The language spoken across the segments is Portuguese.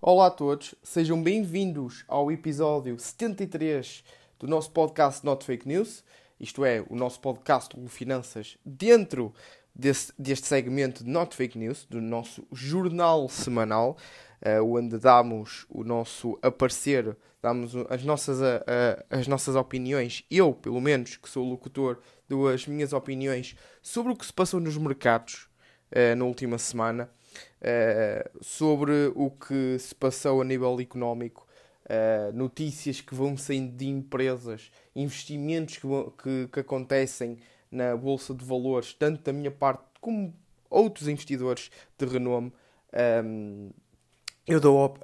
Olá a todos, sejam bem-vindos ao episódio 73 do nosso podcast Not Fake News, isto é, o nosso podcast de finanças dentro desse, deste segmento de Not Fake News, do nosso jornal semanal, uh, onde damos o nosso aparecer, damos as nossas, uh, uh, as nossas opiniões, eu, pelo menos, que sou locutor, dou as minhas opiniões sobre o que se passou nos mercados na última semana uh, sobre o que se passou a nível económico, uh, notícias que vão saindo de empresas, investimentos que, que, que, acontecem na Bolsa de Valores, tanto da minha parte como outros investidores de renome. Um, ehm, eu dou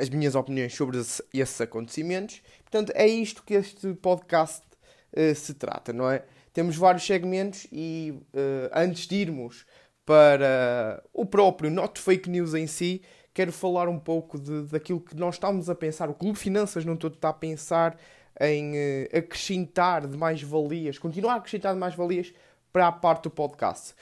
as minhas opiniões sobre esses acontecimentos. Portanto, é isto que este podcast uh, se trata, não é? Temos vários segmentos e uh, antes de irmos para o próprio Not Fake News em si, quero falar um pouco de, daquilo que nós estamos a pensar. O Clube Finanças não todo está a pensar em uh, acrescentar de mais-valias, continuar a acrescentar de mais-valias para a parte do podcast.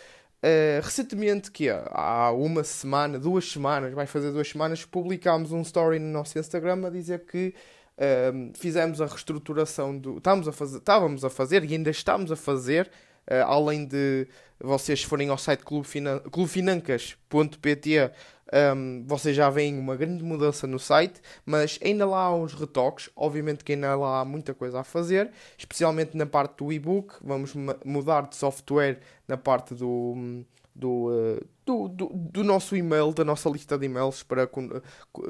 Uh, recentemente, que há uma semana, duas semanas, vai fazer duas semanas, publicámos um story no nosso Instagram a dizer que uh, fizemos a reestruturação do. A estávamos a fazer e ainda estamos a fazer Uh, além de vocês forem ao site clubefinancas.pt, um, ehm, vocês já veem uma grande mudança no site, mas ainda lá há uns retoques. Obviamente que ainda lá há muita coisa a fazer, especialmente na parte do e-book. Vamos mudar de software na parte do, do, uh, do, do, do, nosso e-mail, da nossa lista de e-mails, para con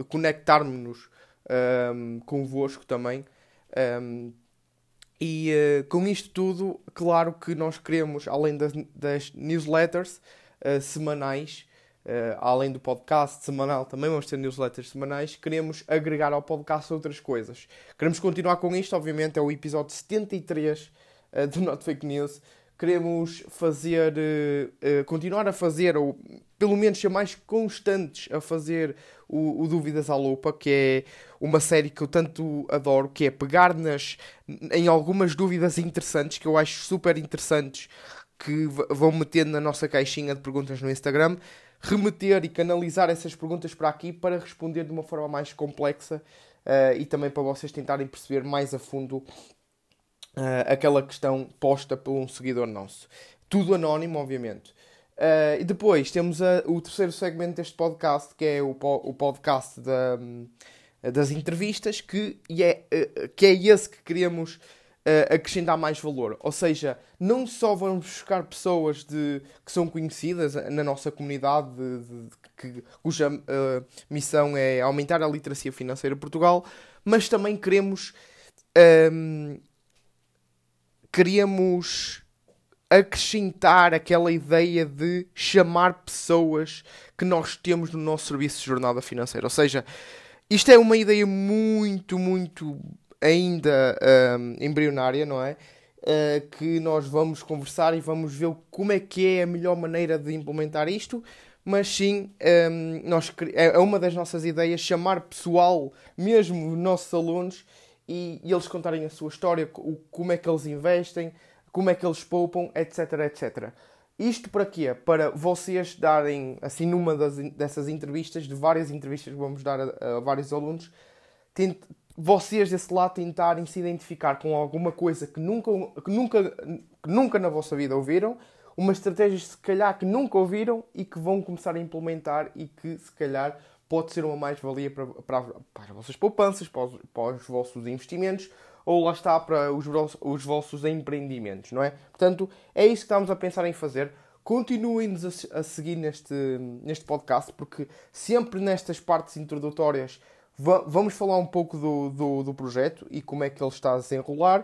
conectarmos-nos um, ehm, convosco também. Um, ehm, e uh, com isto tudo, claro que nós queremos, além das, das newsletters uh, semanais, uh, além do podcast semanal, também vamos ter newsletters semanais, queremos agregar ao podcast outras coisas. Queremos continuar com isto, obviamente, é o episódio 73 do Not Fake News. Queremos fazer, continuar a fazer, ou pelo menos ser mais constantes a fazer o, o Dúvidas à Lupa, que é uma série que eu tanto adoro, que é pegar nas, em algumas dúvidas interessantes, que eu acho super interessantes, que vão metendo na nossa caixinha de perguntas no Instagram, remeter e canalizar essas perguntas para aqui para responder de uma forma mais complexa uh, e também para vocês tentarem perceber mais a fundo uh, aquela questão posta por um seguidor nosso. Tudo anónimo, obviamente. Uh, e depois temos a, o terceiro segmento deste podcast, que é o, o podcast da, das entrevistas, que é, uh, que é esse que queremos uh, acrescentar mais valor. Ou seja, não só vamos buscar pessoas de, que são conhecidas na nossa comunidade, de, de, que, cuja missão é aumentar a literacia financeira em Portugal, mas também queremos. Um, queremos acrescentar aquela ideia de chamar pessoas que nós temos no nosso serviço de jornada financeira. Ou seja, isto é uma ideia muito, muito ainda um, embrionária, não é? Uh, que nós vamos conversar e vamos ver como é que é a melhor maneira de implementar isto. Mas sim, um, nós, é, é uma das nossas ideias chamar pessoal, mesmo nossos alunos, e, e eles contarem a sua história, o, como é que eles investem, como é que eles poupam, etc, etc. Isto para quê? Para vocês darem, assim, numa das, dessas entrevistas, de várias entrevistas que vamos dar a, a vários alunos, tent, vocês desse lado tentarem se identificar com alguma coisa que nunca, que nunca, que nunca na vossa vida ouviram, uma estratégia se calhar que nunca ouviram e que vão começar a implementar e que se calhar pode ser uma mais-valia para, para, para as vossas poupanças, para os, para os vossos investimentos ou lá está para os, os vossos empreendimentos, não é? Portanto, é isso que estamos a pensar em fazer. Continuem-nos a, a, seguir neste, neste podcast, porque sempre nestas partes introdutórias vamos falar um pouco do, do, do, projeto e como é que ele está a desenrolar,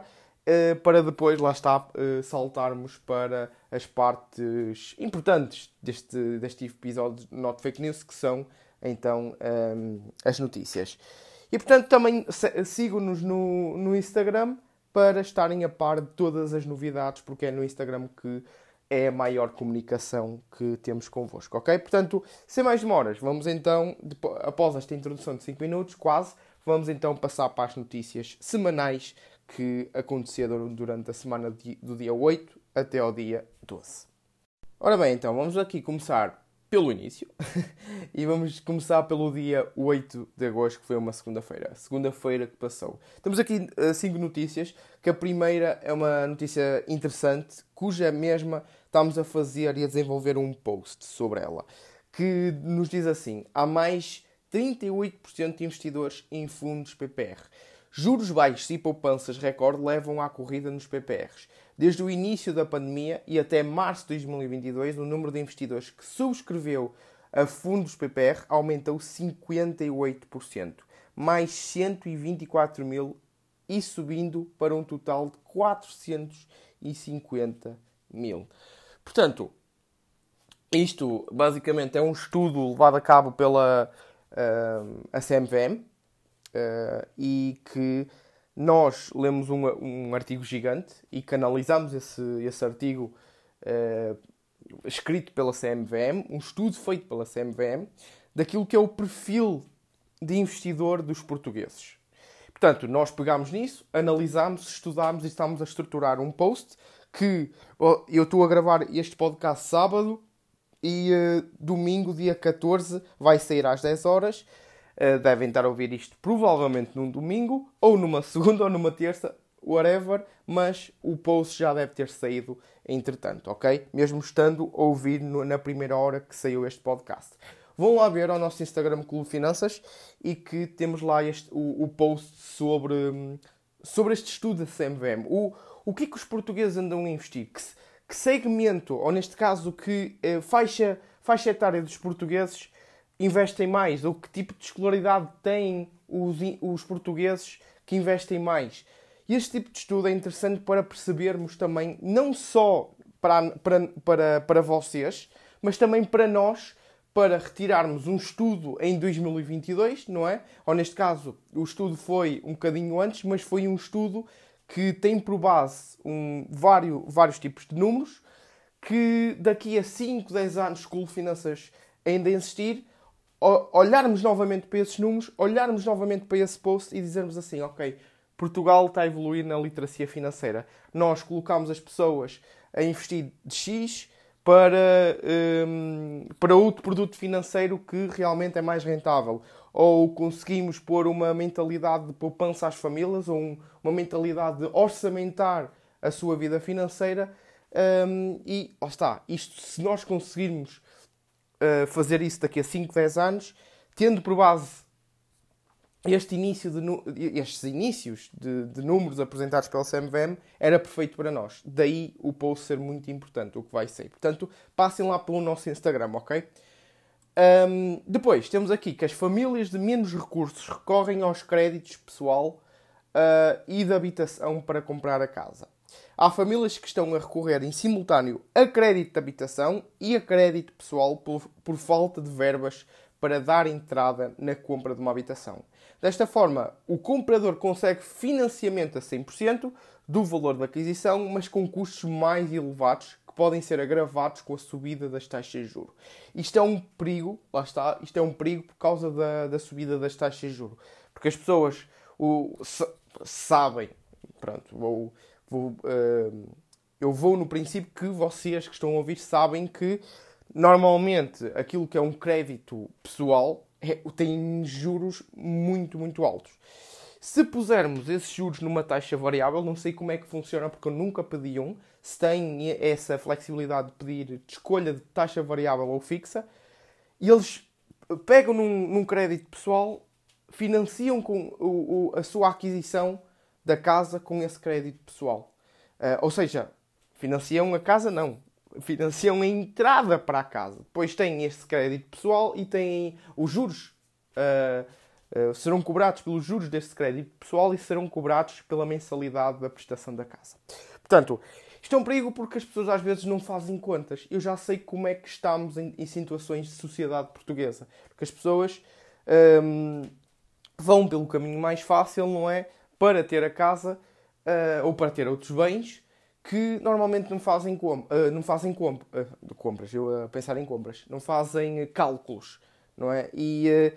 uh, para depois, lá está, uh, saltarmos para as partes importantes deste, deste episódio de Not Fake News, que são então um, eh, as notícias. E portanto também sigam-nos no, no Instagram para estarem a par de todas as novidades, porque é no Instagram que é a maior comunicação que temos convosco, ok? Portanto, sem mais demoras, vamos então, após esta introdução de 5 minutos, quase, vamos então passar para as notícias semanais que aconteceram durante a semana do dia 8 até ao dia 12. Ora bem, então, vamos aqui começar pelo início. e vamos começar pelo dia 8 de agosto, que foi uma segunda-feira. Segunda-feira que passou. Temos aqui uh, cinco notícias, que a primeira é uma notícia interessante, cuja mesma estamos a fazer e a desenvolver um post sobre ela, que nos diz assim: há mais 38% de investidores em fundos PPR. Juros baixos e poupanças recorde levam à corrida nos PPRs. Desde o início da pandemia e até março de 2022, o número de investidores que subscreveu a fundos PPR aumentou 58%, mais 124 mil e subindo para um total de 450 mil. Portanto, isto basicamente é um estudo levado a cabo pela uh, a CMVM uh, e que nós lemos um, um artigo gigante e canalizamos esse, esse artigo uh, escrito pela CMVM, um estudo feito pela CMVM, daquilo que é o perfil de investidor dos portugueses. Portanto, nós pegámos nisso, analisámos, estudámos e estamos a estruturar um post que eu estou a gravar este podcast sábado e uh, domingo, dia 14, vai sair às 10 horas devem estar a ouvir isto provavelmente num domingo, ou numa segunda, ou numa terça, whatever, mas o post já deve ter saído entretanto, ok? Mesmo estando a ouvir no, na primeira hora que saiu este podcast. Vão lá ver ao nosso Instagram Clube Finanças e que temos lá este, o, o post sobre, sobre este estudo da CMVM. O, o que é que os portugueses andam a investir? Que, que segmento, ou neste caso, que eh, faixa, faixa etária dos portugueses investem mais? Ou que tipo de escolaridade têm os, os portugueses que investem mais? E este tipo de estudo é interessante para percebermos também, não só para, para, para, para vocês, mas também para nós, para retirarmos um estudo em 2022, não é? Ou neste caso, o estudo foi um bocadinho antes, mas foi um estudo que tem por base um, vários, vários tipos de números, que daqui a 5, 10 anos, com finanças ainda existir, olharmos novamente para esses números, olharmos novamente para esse post e dizermos assim, ok, Portugal está a evoluir na literacia financeira. Nós colocamos as pessoas a investir de X para, um, para outro produto financeiro que realmente é mais rentável. Ou conseguimos pôr uma mentalidade de poupança às famílias, ou um, uma mentalidade de orçamentar a sua vida financeira. Um, e, ó está, isto se nós conseguirmos fazer isso daqui a 5, 10 anos, tendo por base este início de, estes inícios de, de, números apresentados pela CMVM, era perfeito para nós. Daí o post ser muito importante, o que vai ser. Portanto, passem lá pelo nosso Instagram, ok? Um, depois, temos aqui que as famílias de menos recursos recorrem aos créditos pessoal uh, e de habitação para comprar a casa. Há famílias que estão a recorrer em simultâneo a crédito de habitação e a crédito pessoal por, por falta de verbas para dar entrada na compra de uma habitação. Desta forma, o comprador consegue financiamento a 100% do valor da aquisição, mas com custos mais elevados que podem ser agravados com a subida das taxas de juros. Isto é um perigo, lá está, isto é um perigo por causa da, da subida das taxas de juros. Porque as pessoas o, sabem, pronto, vou, vou, uh, eu vou no princípio que vocês que estão a ouvir sabem que normalmente aquilo que é um crédito pessoal é, tem juros muito, muito altos. Se pusermos esses juros numa taxa variável, não sei como é que funciona porque eu nunca pedi um. Se tem essa flexibilidade de pedir de escolha de taxa variável ou fixa, e eles pegam num, num crédito pessoal, financiam com o, o, a sua aquisição da casa com esse crédito pessoal. Uh, ou seja, financiam a casa, não. Financiam a entrada para a casa. Depois têm este crédito pessoal e têm os juros. Uh, uh, serão cobrados pelos juros deste crédito pessoal e serão cobrados pela mensalidade da prestação da casa. Portanto, isto é um perigo porque as pessoas às vezes não fazem contas. Eu já sei como é que estamos em, em situações de sociedade portuguesa. Porque as pessoas um, vão pelo caminho mais fácil, não é? Para ter a casa uh, ou para ter outros bens que normalmente não fazem, com, uh, não fazem comp uh, compras, eu a pensar em compras, não fazem cálculos, não é? E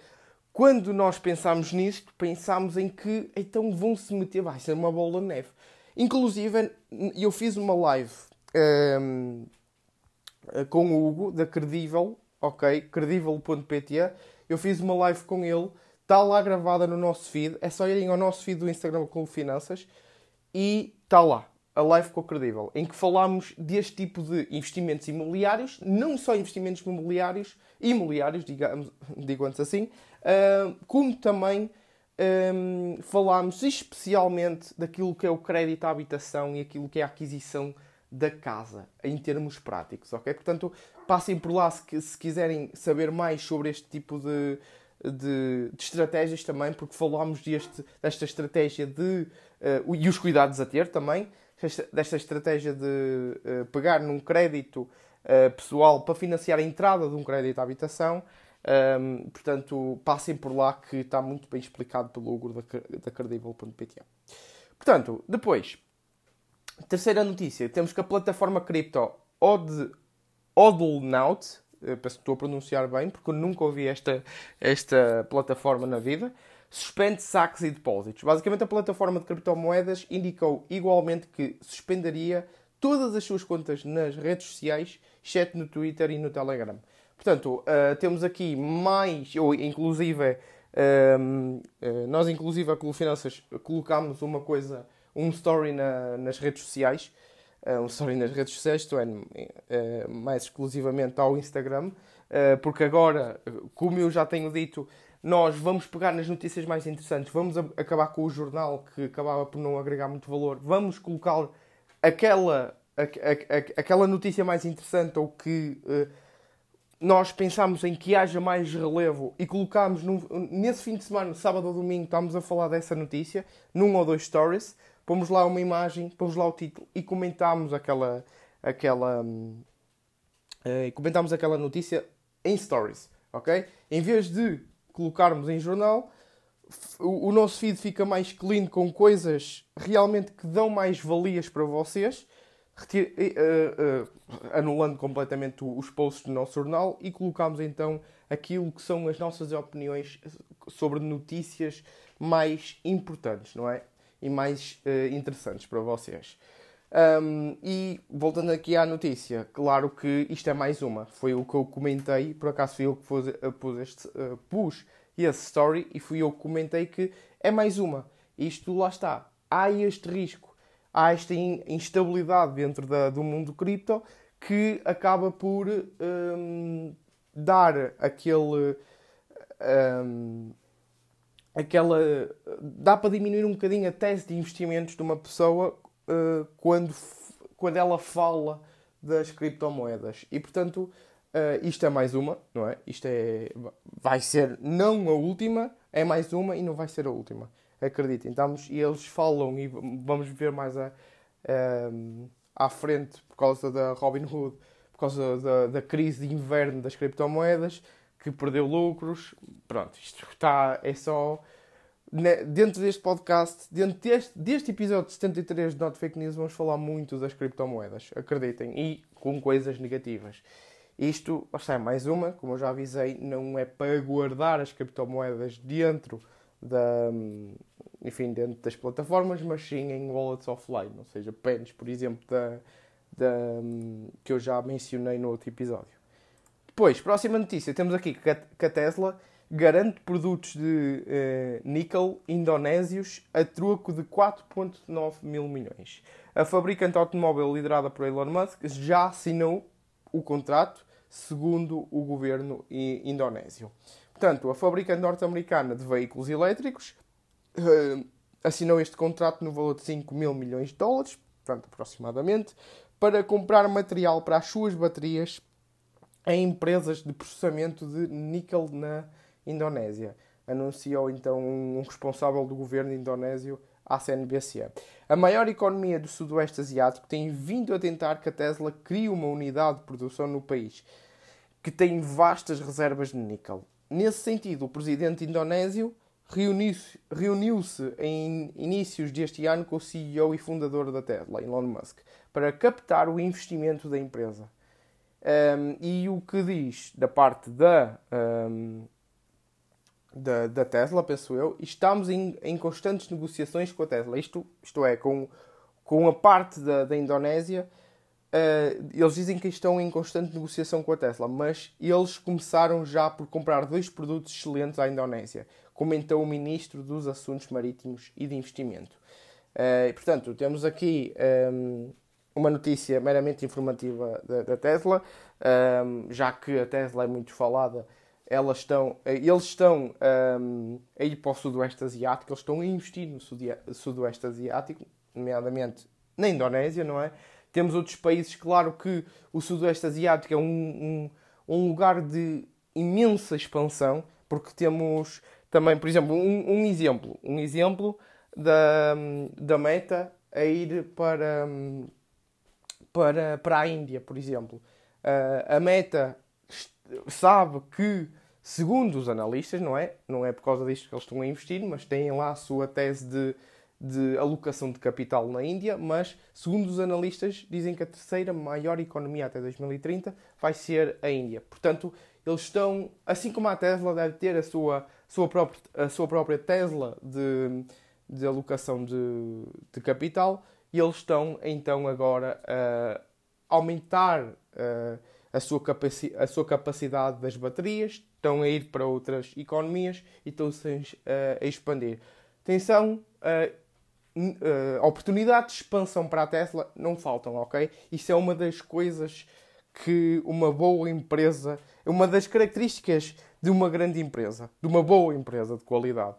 quando nós pensamos nisto, pensamos em que então vão se meter, vai ser uma bola de neve. Inclusive, eu fiz uma live um, com o Hugo, da Credível, ok? Credible.pt. Eu fiz uma live com ele, está lá gravada no nosso feed. É só irem ao nosso feed do Instagram com Finanças e está lá a live o Credible, em que falámos deste tipo de investimentos imobiliários, não só investimentos imobiliários, imobiliários, digamos, digamos assim, uh, como também um, falámos especialmente daquilo que é o crédito à habitação e aquilo que é a aquisição da casa, em termos práticos, ok? Portanto, passem por lá se, se quiserem saber mais sobre este tipo de, de, de estratégias também, porque falámos deste, desta estratégia de. Uh, e os cuidados a ter também, desta estratégia de uh, pegar num crédito uh, pessoal para financiar a entrada de um crédito à habitação. Um, portanto, passem por lá que está muito bem explicado pelo Hugo da, da Credible.pt. Portanto, depois, terceira notícia, temos que a plataforma cripto Od, Odlnaut, penso que estou a pronunciar bem, porque eu nunca ouvi esta, esta plataforma na vida, suspende saques e depósitos. Basicamente, a plataforma de criptomoedas indicou igualmente que suspenderia todas as suas contas nas redes sociais, exceto no Twitter e no Telegram. Portanto, uh, temos aqui mais, ou inclusive, uh, uh, nós inclusive a Clube Finanças colocámos uma coisa, um story na, nas redes sociais, um story nas redes sociais, isto é, mais exclusivamente ao Instagram, porque agora, como eu já tenho dito, nós vamos pegar nas notícias mais interessantes, vamos acabar com o jornal que acabava por não agregar muito valor, vamos colocar aquela, a, a, a, aquela notícia mais interessante ou que nós pensámos em que haja mais relevo e colocámos nesse fim de semana, sábado ou domingo, estamos a falar dessa notícia, num ou dois stories, pomos lá uma imagem, pomos lá o título e comentámos aquela, aquela, uh, comentámos aquela notícia em stories, ok? Em vez de colocarmos em jornal, o, o nosso feed fica mais clean com coisas realmente que dão mais valias para vocês uh, uh, anulando completamente os posts do nosso jornal e colocamos então aquilo que são as nossas opiniões sobre notícias mais importantes, não é? E mais uh, interessantes para vocês. Um, e voltando aqui à notícia, claro que isto é mais uma. Foi o que eu comentei, por acaso fui eu que pus, pus, este, uh, pus esse story e fui eu que comentei que é mais uma. Isto lá está. Há este risco há esta instabilidade dentro da, do mundo cripto que acaba por um, dar aquele. Um, aquela. dá para diminuir um bocadinho a tese de investimentos de uma pessoa uh, quando, quando ela fala das criptomoedas. E portanto, uh, isto é mais uma, não é? Isto é. vai ser não a última, é mais uma e não vai ser a última acreditem. Estamos, e eles falam, e vamos ver mais a, a, à frente, por causa da Robin Hood, por causa da, da crise de inverno das criptomoedas, que perdeu lucros. Pronto, isto está, é só. Dentro deste podcast, dentro deste, deste episódio 73 de Not Fake News, vamos falar muito das criptomoedas, acreditem, e com coisas negativas. Isto, é mais uma, como eu já avisei, não é para guardar as criptomoedas dentro da, enfim, dentro das plataformas, mas sim em wallets offline, ou seja, pens, por exemplo, da, da, que eu já mencionei no outro episódio. Depois, próxima notícia, temos aqui que a Tesla garante produtos de eh, níquel indonésios a troco de 4,9 mil milhões. A fabricante automóvel liderada por Elon Musk já assinou o contrato, segundo o governo indonésio. Portanto, a fabricante norte-americana de veículos elétricos uh, assinou este contrato no valor de 5 mil milhões de dólares, portanto, aproximadamente, para comprar material para as suas baterias em empresas de processamento de níquel na Indonésia. Anunciou então um responsável do governo indonésio à CNBC. A maior economia do Sudoeste Asiático tem vindo a tentar que a Tesla crie uma unidade de produção no país que tem vastas reservas de níquel. Nesse sentido, o presidente indonésio reuniu-se reuniu em inícios deste ano com o CEO e fundador da Tesla, Elon Musk, para captar o investimento da empresa. Um, e o que diz da parte da, um, da, da, Tesla, penso eu, estamos em, em, constantes negociações com a Tesla. Isto, isto é, com, com a parte da, da Indonésia Uh, eles dizem que estão em constante negociação com a Tesla, mas eles começaram já por comprar dois produtos excelentes à Indonésia, comentou o Ministro dos Assuntos Marítimos e de Investimento. Uh, portanto, temos aqui um, uma notícia meramente informativa da, da Tesla, um, já que a Tesla é muito falada, elas estão, eles estão um, a ir para o Sudoeste Asiático, eles estão a investir no Sudoeste Asiático, nomeadamente na Indonésia, não é? Temos outros países, claro que o Sudoeste Asiático é um, um, um lugar de imensa expansão, porque temos também, por exemplo, um, um exemplo, um exemplo da, da Meta a ir para, para, para a Índia, por exemplo. Uh, a Meta sabe que, segundo os analistas, não é? Não é por causa disto que eles estão a investir, mas têm lá a sua tese de de alocação de capital na Índia, mas, segundo os analistas, dizem que a terceira maior economia até 2030 vai ser a Índia. Portanto, eles estão, assim como a Tesla deve ter a sua, sua, própria, a sua própria Tesla de, de alocação de, de capital, e eles estão então agora a aumentar a, a, sua capaci a sua capacidade das baterias, estão a ir para outras economias e estão-se a, expandir. Atenção, uh, oportunidades de expansão para a Tesla não faltam, ok? Isso é uma das coisas que uma boa empresa, uma das características de uma grande empresa, de uma boa empresa de qualidade.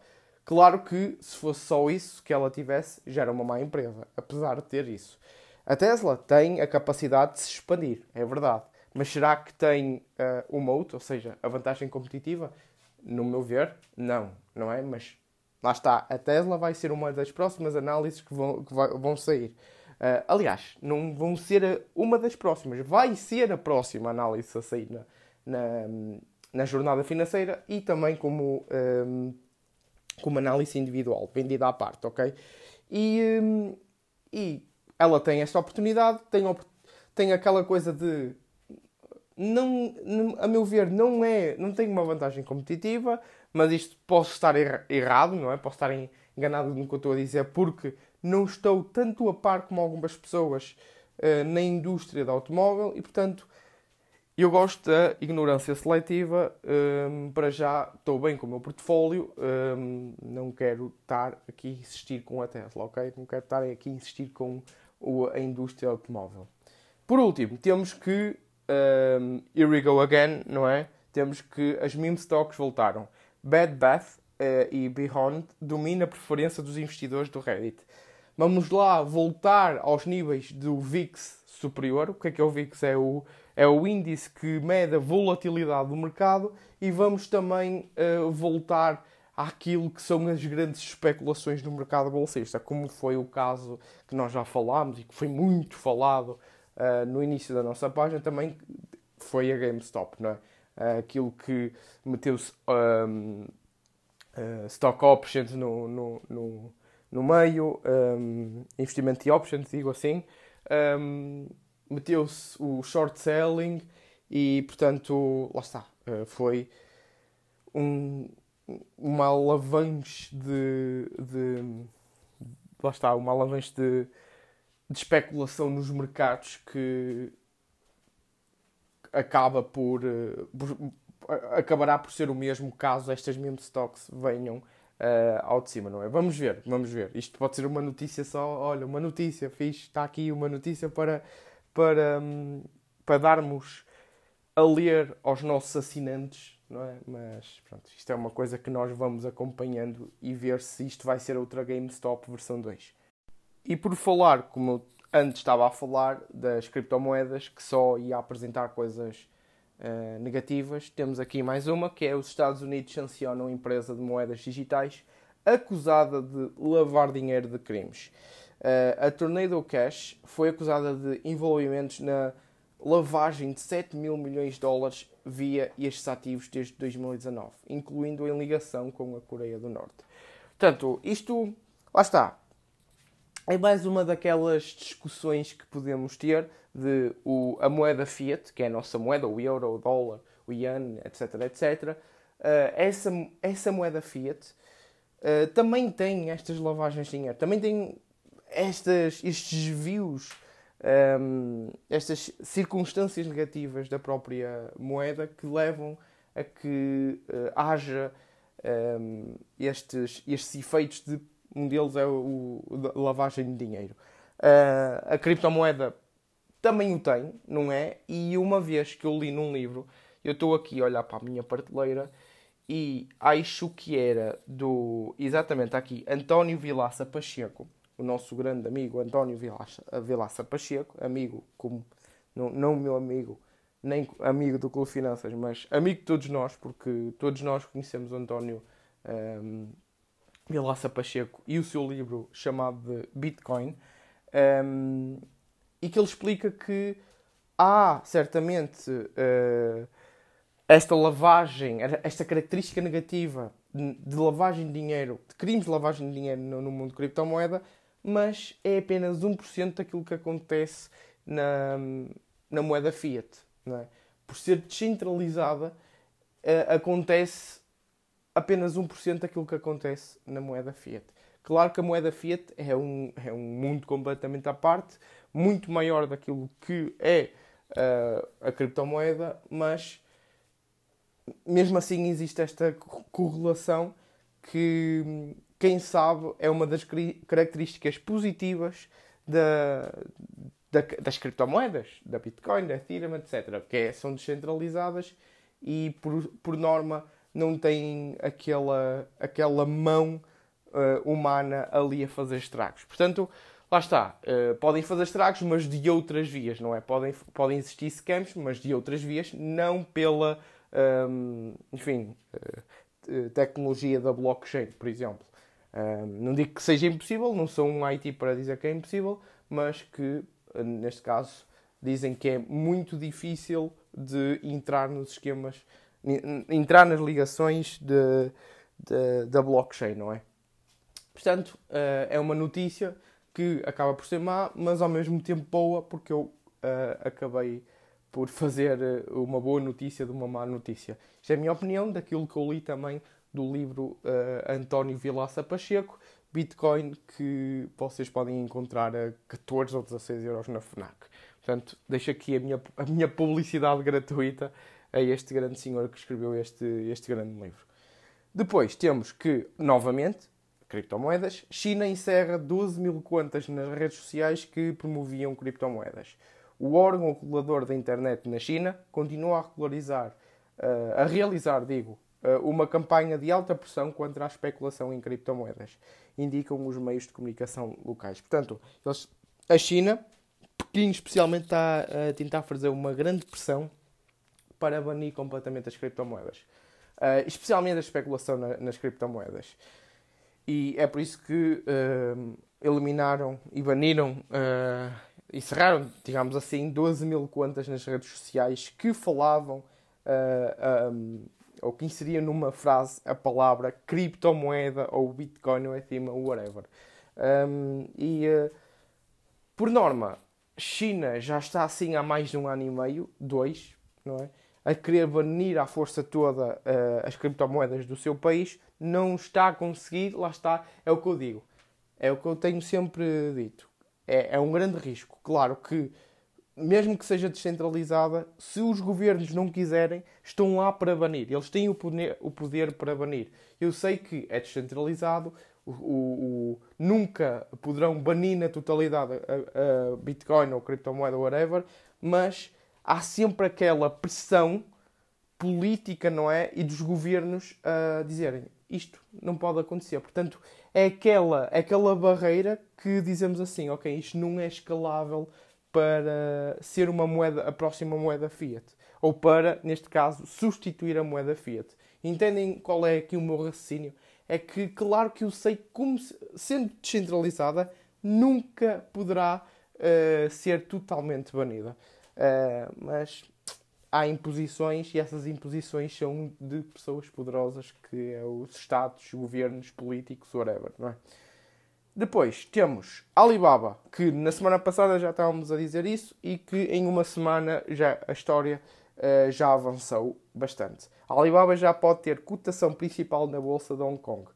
Claro que se fosse só isso que ela tivesse, já era uma má empresa, apesar de ter isso. A Tesla tem a capacidade de se expandir, é verdade. Mas será que tem uh, o moat, ou seja, a vantagem competitiva? No meu ver, não, não é? Mas Lá está, a Tesla vai ser uma das próximas análises que vão, que vai, vão sair. Uh, aliás, não vão ser uma das próximas, vai ser a próxima análise a sair na, na, na jornada financeira e também como, um, como análise individual, vendida à parte, ok? E, um, e ela tem esta oportunidade, tem, tem aquela coisa de não, a meu ver, não é, não tem uma vantagem competitiva, mas isto posso estar errado, não é? Posso estar enganado no que eu estou a dizer, porque não estou tanto a par como algumas pessoas uh, na indústria do automóvel e, portanto, eu gosto da ignorância seletiva. Um, para já estou bem com o meu portfólio, um, não quero estar aqui a insistir com a Tesla, ok? Não quero estar aqui a insistir com a indústria automóvel. Por último, temos que. Um, here we go again, não é? Temos que as meme stocks voltaram. Bad Bath uh, e Beyond domina a preferência dos investidores do Reddit. Vamos lá voltar aos níveis do VIX superior. O que é que é o VIX? É o, é o índice que mede a volatilidade do mercado e vamos também uh, voltar àquilo que são as grandes especulações do mercado bolsista, como foi o caso que nós já falámos e que foi muito falado uh, no início da nossa página, também foi a GameStop, não é? uh, aquilo que meteu-se um, uh, eh, stock options no, no, no, no meio, um, investimento de options, digo assim, um, meteu-se o short selling e, portanto, lá está, uh, foi um, uma alavanche de, de, lá está, uma alavanche de, de especulação nos mercados que acaba por, uh, por, acabará por ser o mesmo caso estas meme stocks venham uh, ao de cima, não é? Vamos ver, vamos ver. Isto pode ser uma notícia só, olha, uma notícia, fiz, está aqui uma notícia para, para, um, para darmos a ler aos nossos assinantes, não é? Mas pronto, isto é uma coisa que nós vamos acompanhando e ver se isto vai ser outra GameStop versão 2. E por falar, como Antes estava a falar das criptomoedas, que só ia apresentar coisas uh, negativas. Temos aqui mais uma, que é os Estados Unidos sancionam uma empresa de moedas digitais acusada de lavar dinheiro de crimes. Uh, a Tornado Cash foi acusada de envolvimentos na lavagem de 7 mil milhões de dólares via estes ativos desde 2019, incluindo em ligação com a Coreia do Norte. Portanto, isto, lá está, é mais uma daquelas discussões que podemos ter de o, a moeda fiat, que é a nossa moeda, o euro, o dólar, o yen, etc, etc. Uh, essa, essa moeda fiat uh, também tem estas lavagens de dinheiro, também tem estas, estes desvios um, estas circunstâncias negativas da própria moeda que levam a que uh, haja um, estes, estes efeitos de um deles é o, o lavagem de dinheiro. Uh, a criptomoeda também o tem, não é? E uma vez que eu li num livro, eu estou aqui a olhar para a minha prateleira e acho que era do. Exatamente, aqui, António Vilaça Pacheco, o nosso grande amigo António Vilaça, Vilaça Pacheco, amigo como. Não, não meu amigo, nem amigo do Clube Finanças, mas amigo de todos nós, porque todos nós conhecemos o António um, Vilaça Pacheco e o seu livro chamado de Bitcoin, um, e que ele explica que há certamente. Uh, esta lavagem, esta característica negativa de lavagem de dinheiro, de crimes de lavagem de dinheiro no mundo de criptomoeda, mas é apenas 1% daquilo que acontece na, na moeda fiat. É? Por ser descentralizada, eh, acontece apenas 1% daquilo que acontece na moeda fiat. Claro que a moeda fiat é um, é um mundo completamente à parte, muito maior daquilo que é uh, a criptomoeda, mas mesmo assim existe esta correlação que, quem sabe, é uma das características positivas da, da, das criptomoedas, da Bitcoin, da Ethereum, etc. Que é, são descentralizadas e, por, por norma, não têm aquela, aquela mão uh, humana ali a fazer estragos. Portanto, lá está. Uh, podem fazer estragos, mas de outras vias, não é? Podem, podem existir scams, mas de outras vias, não pela um, enfim, uh, tecnologia da blockchain, por exemplo. Um, não digo que seja impossível, não sou um IT para dizer que é impossível, mas que, neste caso, dizem que é muito difícil de entrar nos esquemas, entrar nas ligações de, de, da blockchain, não é? Portanto, uh, é uma notícia que acaba por ser má, mas ao mesmo tempo boa, porque eu acabei por fazer eh, uma boa notícia de uma má notícia. Isto é a minha opinião, daquilo que eu li também do livro uh, António Vilaça Pacheco, Bitcoin, que vocês podem encontrar a 14 ou 16 euros na FNAC. Portanto, deixo aqui a minha, a minha publicidade gratuita a este grande senhor que escreveu este, este grande livro. Depois temos que, novamente, criptomoedas. China encerra 12 mil contas nas redes sociais que promoviam criptomoedas. O órgão regulador da internet na China continua a regularizar, uh, a realizar, digo, uh, uma campanha de alta pressão contra a especulação em criptomoedas, indicam os meios de comunicação locais. Portanto, eles, a China, Pequim especialmente, está a tentar fazer uma grande pressão para banir completamente as criptomoedas, uh, especialmente a especulação na, nas criptomoedas. E é por isso que eliminaram e baniram encerraram, digamos assim, 12 mil contas nas redes sociais que falavam uh, ah, um, ou que inseriam numa frase a palavra criptomoeda ou Bitcoin ou Ethereum ou whatever. Um, e uh, por norma, China já está assim há mais de um ano e meio, dois, não é? A querer banir à força toda uh, as criptomoedas do seu país, não está a conseguir, lá está, é o que eu digo. É o que eu tenho sempre dito é, é um grande risco. Claro que, mesmo que seja descentralizada, se os governos não quiserem, estão lá para banir. Eles têm o poder, o poder para banir. Eu sei que é descentralizado, o, o, o, nunca poderão banir na totalidade a, a Bitcoin ou criptomoeda, whatever, mas há sempre aquela pressão política, não é? E dos governos a dizerem isto não pode acontecer. Portanto, é aquela, é aquela barreira que dizemos assim, ok, isto não é escalável para ser uma moeda, a próxima moeda fiat. Ou para, neste caso, substituir a moeda fiat. Entendem qual é aqui o meu raciocínio? É que, claro que eu sei como, sendo descentralizada, nunca poderá uh, ser totalmente banida. Uh, mas há imposições e essas imposições são de pessoas poderosas que é os Estados, governos, políticos, whatever, não é? Depois temos Alibaba, que na semana passada já estávamos a dizer isso e que em uma semana já a história uh, já avançou bastante. A Alibaba já pode ter cotação principal na bolsa de Hong Kong.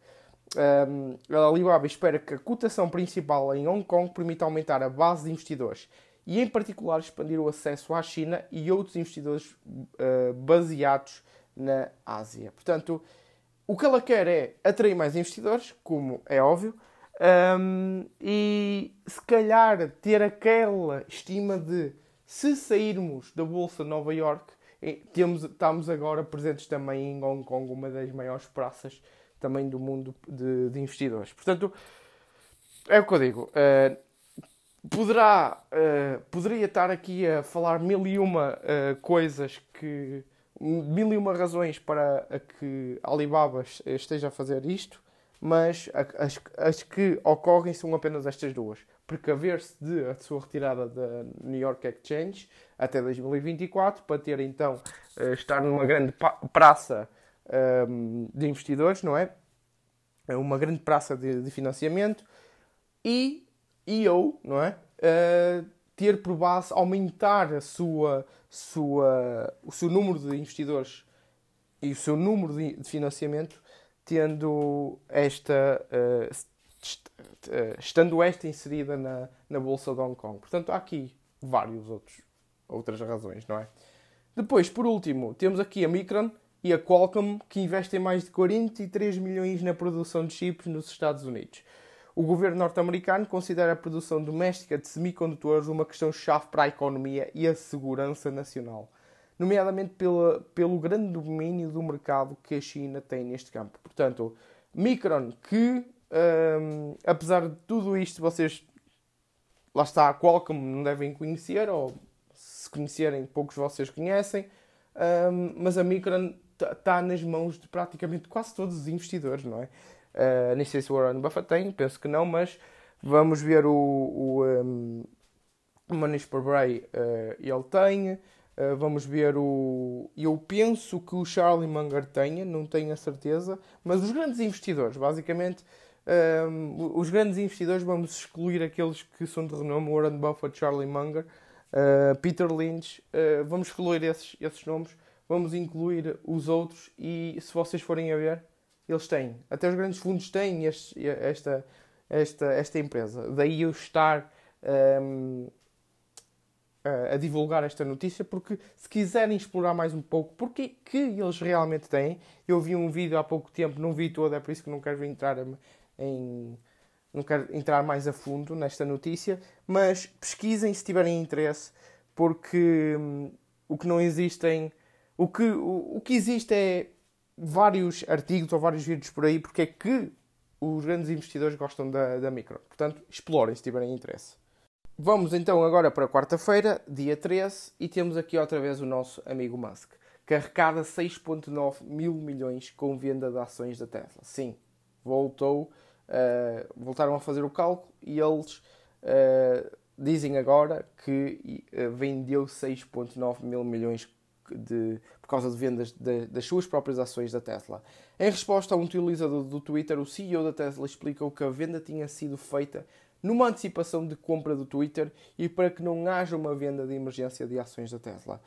Um, a Alibaba espera que a cotação principal em Hong Kong permita aumentar a base de investidores e, em particular, expandir o acesso à China e outros investidores uh, baseados na Ásia. Portanto, o que ela quer é atrair mais investidores, como é óbvio, um, e se calhar ter aquela estima de se sairmos da Bolsa de Nova York, temos, estamos agora presentes também em Hong Kong, uma das maiores praças também do mundo de, de investidores. Portanto, é o que eu digo. Uh, poderá, uh, poderia estar aqui a falar mil e uma uh, coisas que. mil e uma razões para que Alibaba esteja a fazer isto, mas as, as que ocorrem são apenas estas duas. Precaver-se de a sua retirada da New York Exchange até 2024, para ter então estar numa grande praça um, de investidores, não é? é? Uma grande praça de, de financiamento e, e eu, não é? Uh, ter por base aumentar a sua, sua, o seu número de investidores e o seu número de, financiamento, tendo esta, est uh, estando esta inserida na, na Bolsa de Hong Kong. Portanto, há aqui vários outros outras razões, não é? Depois, por último, temos aqui a Micron, e a Qualcomm, que investem mais de 43 milhões na produção de chips nos Estados Unidos. O governo norte-americano considera a produção doméstica de semicondutores uma questão-chave para a economia e a segurança nacional, nomeadamente pela, pelo grande domínio do mercado que a China tem neste campo. Portanto, Micron, que hum, apesar de tudo isto, vocês lá está, a Qualcomm não devem conhecer, ou se conhecerem, poucos vocês conhecem, hum, mas a Micron está nas mãos de praticamente quase todos os investidores, não é? Uh, nem sei se o Warren Buffett tem, penso que não, mas vamos ver o, o um, Manish Bray, uh, ele tem. Uh, vamos ver o. Eu penso que o Charlie Munger tenha, não tenho a certeza, mas os grandes investidores, basicamente, um, os grandes investidores, vamos excluir aqueles que são de renome: Warren Buffett, Charlie Munger, uh, Peter Lynch, uh, vamos excluir esses, esses nomes vamos incluir os outros e se vocês forem a ver, eles têm. Até os grandes fundos têm este, esta, esta, esta empresa. Daí eu estar um, a, divulgar esta notícia, porque se quiserem explorar mais um pouco porque que eles realmente têm, eu vi um vídeo há pouco tempo, não vi todo, é por isso que não quero entrar em. Não quero entrar mais a fundo nesta notícia, mas pesquisem se tiverem interesse, porque hum, o que não existem o que, o, o que existe é vários artigos ou vários vídeos por aí porque é que os grandes investidores gostam da, da micro. Portanto, explorem se tiverem interesse. Vamos então agora para quarta-feira, dia 13, e temos aqui outra vez o nosso amigo Musk, que arrecada 6,9 mil milhões com venda de ações da Tesla. Sim, voltou, uh, voltaram a fazer o cálculo e eles uh, dizem agora que uh, vendeu 6,9 mil milhões de, por causa de vendas de, das suas próprias ações da Tesla. Em resposta a um utilizador do Twitter, o CEO da Tesla explicou que a venda tinha sido feita numa antecipação de compra do Twitter e para que não haja uma venda de emergência de ações da Tesla.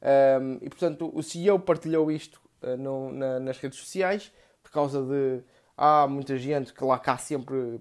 Um, e portanto, o CEO partilhou isto uh, no, na, nas redes sociais por causa de há muita gente que lá cá sempre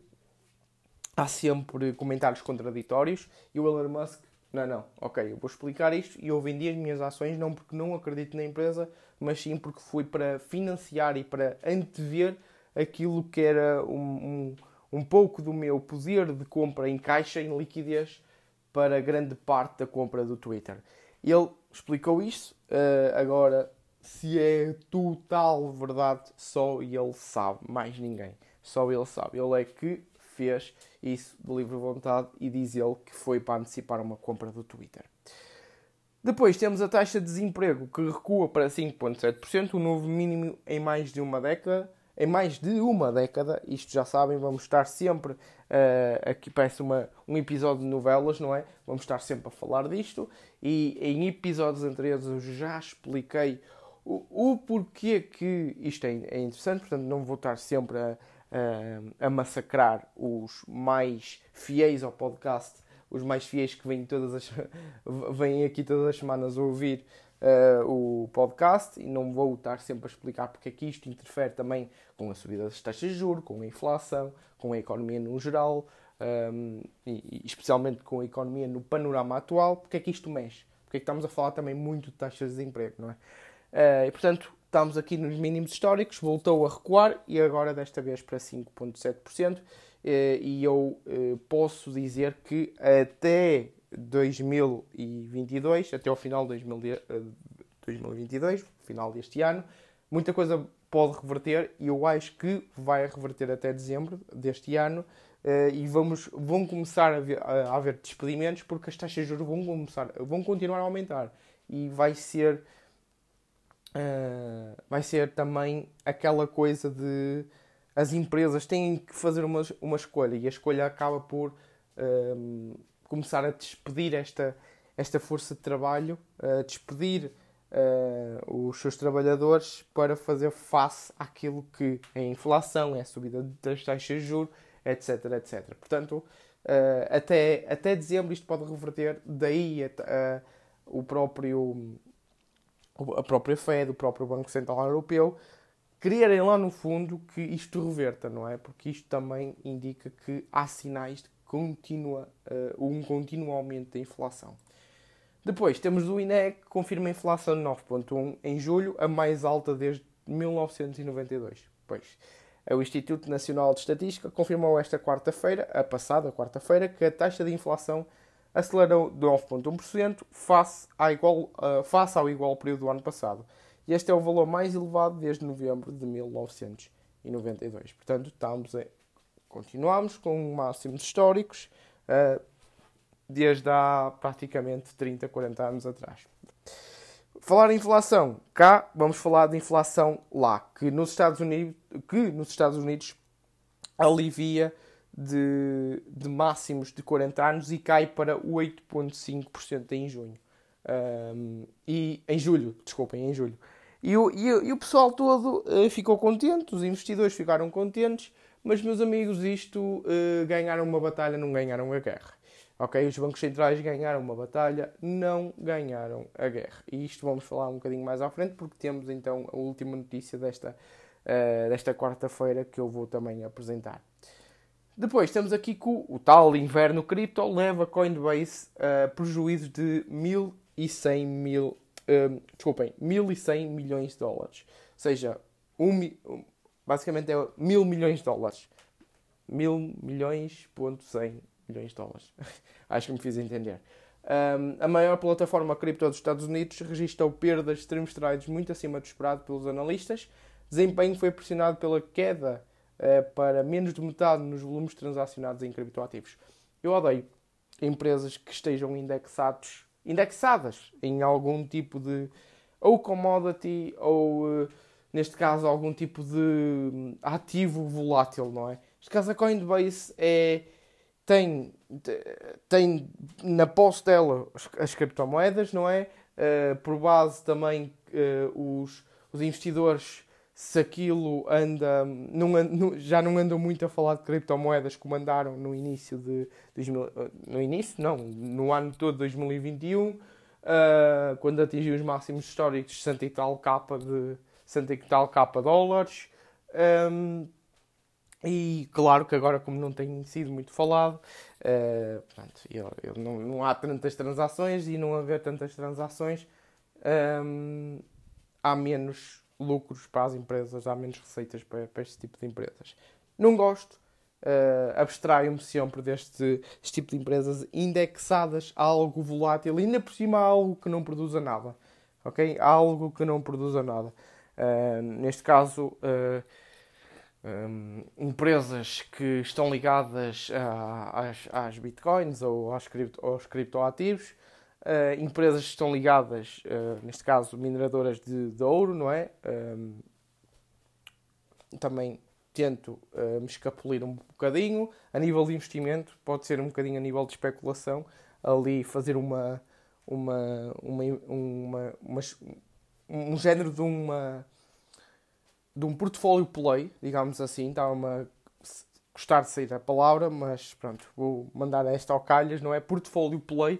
há sempre comentários contraditórios e o Elon Musk não, não, ok, eu vou explicar isto e eu vendi as minhas ações não porque não acredito na empresa, mas sim porque fui para financiar e para antever aquilo que era um, um, um pouco do meu poder de compra em caixa, em liquidez, para grande parte da compra do Twitter. Ele explicou isso, uh, agora se é total verdade, só ele sabe, mais ninguém. Só ele sabe. Ele é que fez isso de livre vontade e diz ele que foi para antecipar uma compra do Twitter. Depois temos a taxa de desemprego que recua para 5,7%, o novo mínimo em mais de uma década. Em mais de uma década, isto já sabem, vamos estar sempre. Uh, aqui parece uma, um episódio de novelas, não é? Vamos estar sempre a falar disto. E em episódios anteriores eu já expliquei o, o porquê que isto é, é interessante, portanto não vou estar sempre a, a massacrar os mais fiéis ao podcast, os mais fiéis que vêm, todas as, vêm aqui todas as semanas ouvir uh, o podcast e não vou estar sempre a explicar porque é que isto interfere também com a subida das taxas de juros, com a inflação, com a economia no geral. um, e, especialmente com a economia no panorama atual, porque é que isto mexe? Porque é que estamos a falar também muito de taxas de desemprego, não é? Uh, e portanto, estamos aqui nos mínimos históricos, voltou a recuar e agora desta vez para 5,7%. Uh, e eu uh, posso dizer que até 2022, até ao final de 2022, final deste ano, muita coisa pode reverter e eu acho que vai reverter até dezembro deste ano e vamos, vão começar a, ver, a, haver despedimentos porque as taxas de juros vão, começar, vão continuar a aumentar e vai ser uh, vai ser também aquela coisa de as empresas têm que fazer uma, uma escolha e a escolha acaba por uh, começar a despedir esta, esta força de trabalho, a despedir os seus trabalhadores para fazer face àquilo que é a inflação, é a subida das taxas de juros etc, etc. Portanto, uh, até, até dezembro isto pode reverter, daí uh, o próprio, a própria Fed, o próprio Banco Central Europeu, quererem lá no fundo que isto reverta, não é? Porque isto também indica que há sinais de continua, uh, um contínuo aumento da inflação. Depois temos o INEC que confirma a inflação de 9,1 em julho, a mais alta desde 1992. Pois, o Instituto Nacional de Estatística confirmou esta quarta-feira, a passada quarta-feira, que a taxa de inflação acelerou de 9,1% face, uh, face ao igual período do ano passado. E este é o valor mais elevado desde novembro de 1992. Portanto, estamos a, continuamos com máximos históricos uh, desde há praticamente 30, 40 anos atrás. Falar em inflação, cá vamos falar de inflação lá, que nos Estados Unidos, que nos Estados Unidos alivia de, de máximos de 40 anos e cai para 8,5% em junho. Um, e em julho, desculpem, em julho. E o, e, e o pessoal todo uh, ficou contente, os investidores ficaram contentes, mas, meus amigos, isto uh, ganharam uma batalha, não ganharam a guerra. Ok, os bancos centrais ganharam uma batalha, não ganharam a guerra. E isto vamos falar um bocadinho mais à frente, porque temos então a última notícia desta, uh, desta quarta-feira que eu vou também apresentar. Depois temos aqui que o, o tal inverno cripto leva Coinbase a prejuízos de 1.100 mil, uh, desculpem, 1.100 milhões de dólares. Ou seja, um, basicamente é mil milhões de dólares. Mil milhões ponto 100 milhões de dólares. Acho que me fiz entender. Um, a maior plataforma cripto dos Estados Unidos registrou perdas trimestrais muito acima do esperado pelos analistas. Desempenho foi pressionado pela queda para menos de metade nos volumes transacionados em criptoativos. Eu odeio empresas que estejam indexados, indexadas em algum tipo de ou commodity ou uh, neste caso algum tipo de hum, ativo volátil, não é? Neste caso a Coinbase é tem, tem na posse dela as criptomoedas, não é? Uh, por base também uh, os, os investidores, se aquilo anda, não, já não andam muito a falar de criptomoedas como andaram no início de 2000, no início, não, no ano todo de 2021, uh, quando atingiu os máximos históricos de 60 e tal capa de 60 e tal capa dólares. Um, e claro que agora, como não tem sido muito falado, uh, pronto, eu, eu não, não, há tantas transações e não haver tantas transações, um, há menos lucros para as empresas, há menos receitas para, para este tipo de empresas. Não gosto, uh, abstraio-me sempre deste, deste tipo de empresas indexadas a algo volátil ainda por cima a algo que não produza nada. Ok? Algo que não produza nada. Uh, neste caso. Uh, um, empresas que estão ligadas a, às, às bitcoins ou aos, cripto, aos criptoativos, uh, empresas que estão ligadas, uh, neste caso, mineradoras de, de ouro, não é? Um, também tento uh, me escapulir um bocadinho. A nível de investimento, pode ser um bocadinho a nível de especulação, ali fazer uma, uma, uma, uma, uma um género de uma de um portfólio play, digamos assim, estava-me a gostar de sair a palavra, mas pronto, vou mandar esta ao calhas, não é? Portfólio play,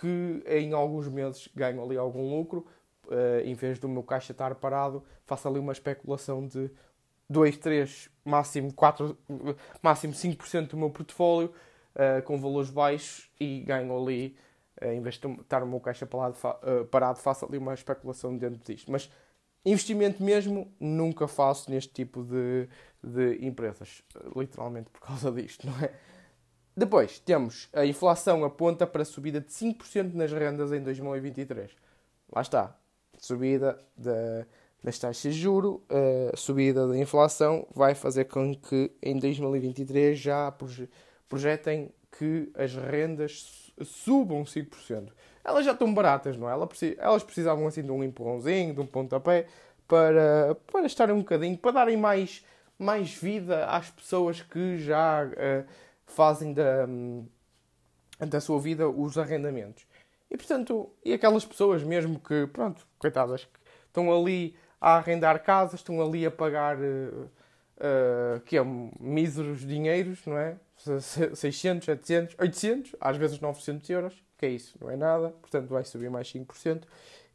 que em alguns meses ganho ali algum lucro, uh, em vez do meu caixa estar parado, faço ali uma especulação de 2, 3, máximo 4, máximo 5% do meu portfólio, uh, com valores baixos e ganho ali, uh, em vez de estar o meu caixa parado, uh, parado, faço ali uma especulação dentro disto. Mas investimento mesmo nunca faço neste tipo de, de empresas, literalmente por causa disto, não é? Depois temos a inflação aponta para subida de 5% nas rendas em 2023. Lá está, subida da, das taxas de juro, a subida da inflação vai fazer com que em 2023 já projetem que as rendas subam 5%. Elas já estão baratas, não é? Elas precisavam assim de um empurrãozinho, de um pontapé, para, para estarem um bocadinho, para darem mais, mais vida às pessoas que já uh, fazem da, da sua vida os arrendamentos. E portanto, e aquelas pessoas mesmo que, pronto, coitadas, que estão ali a arrendar casas, estão ali a pagar uh, uh, que é míseros dinheiros, não é? 600, 700, 800, às vezes 900 euros, que é isso, não é nada, portanto vai subir mais 5%.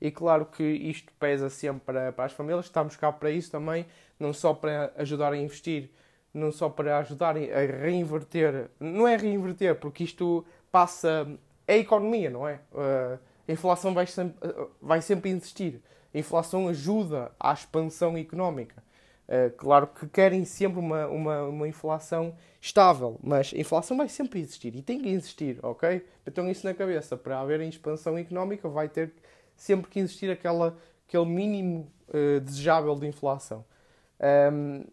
E claro que isto pesa sempre para, para as famílias, estamos cá para isso também, não só para ajudar a investir, não só para ajudar a reinverter, não é reinverter, porque isto passa, é a economia, não é? Uh, a inflação vai sempre, vai sempre existir. A inflação ajuda à expansão económica. Uh, claro que querem sempre uma, uma, uma inflação estável, mas a inflação vai sempre existir e tem que existir, ok? Então isso na cabeça, para haver expansão económica vai ter sempre que existir aquela, aquele mínimo desejável de inflação. Um,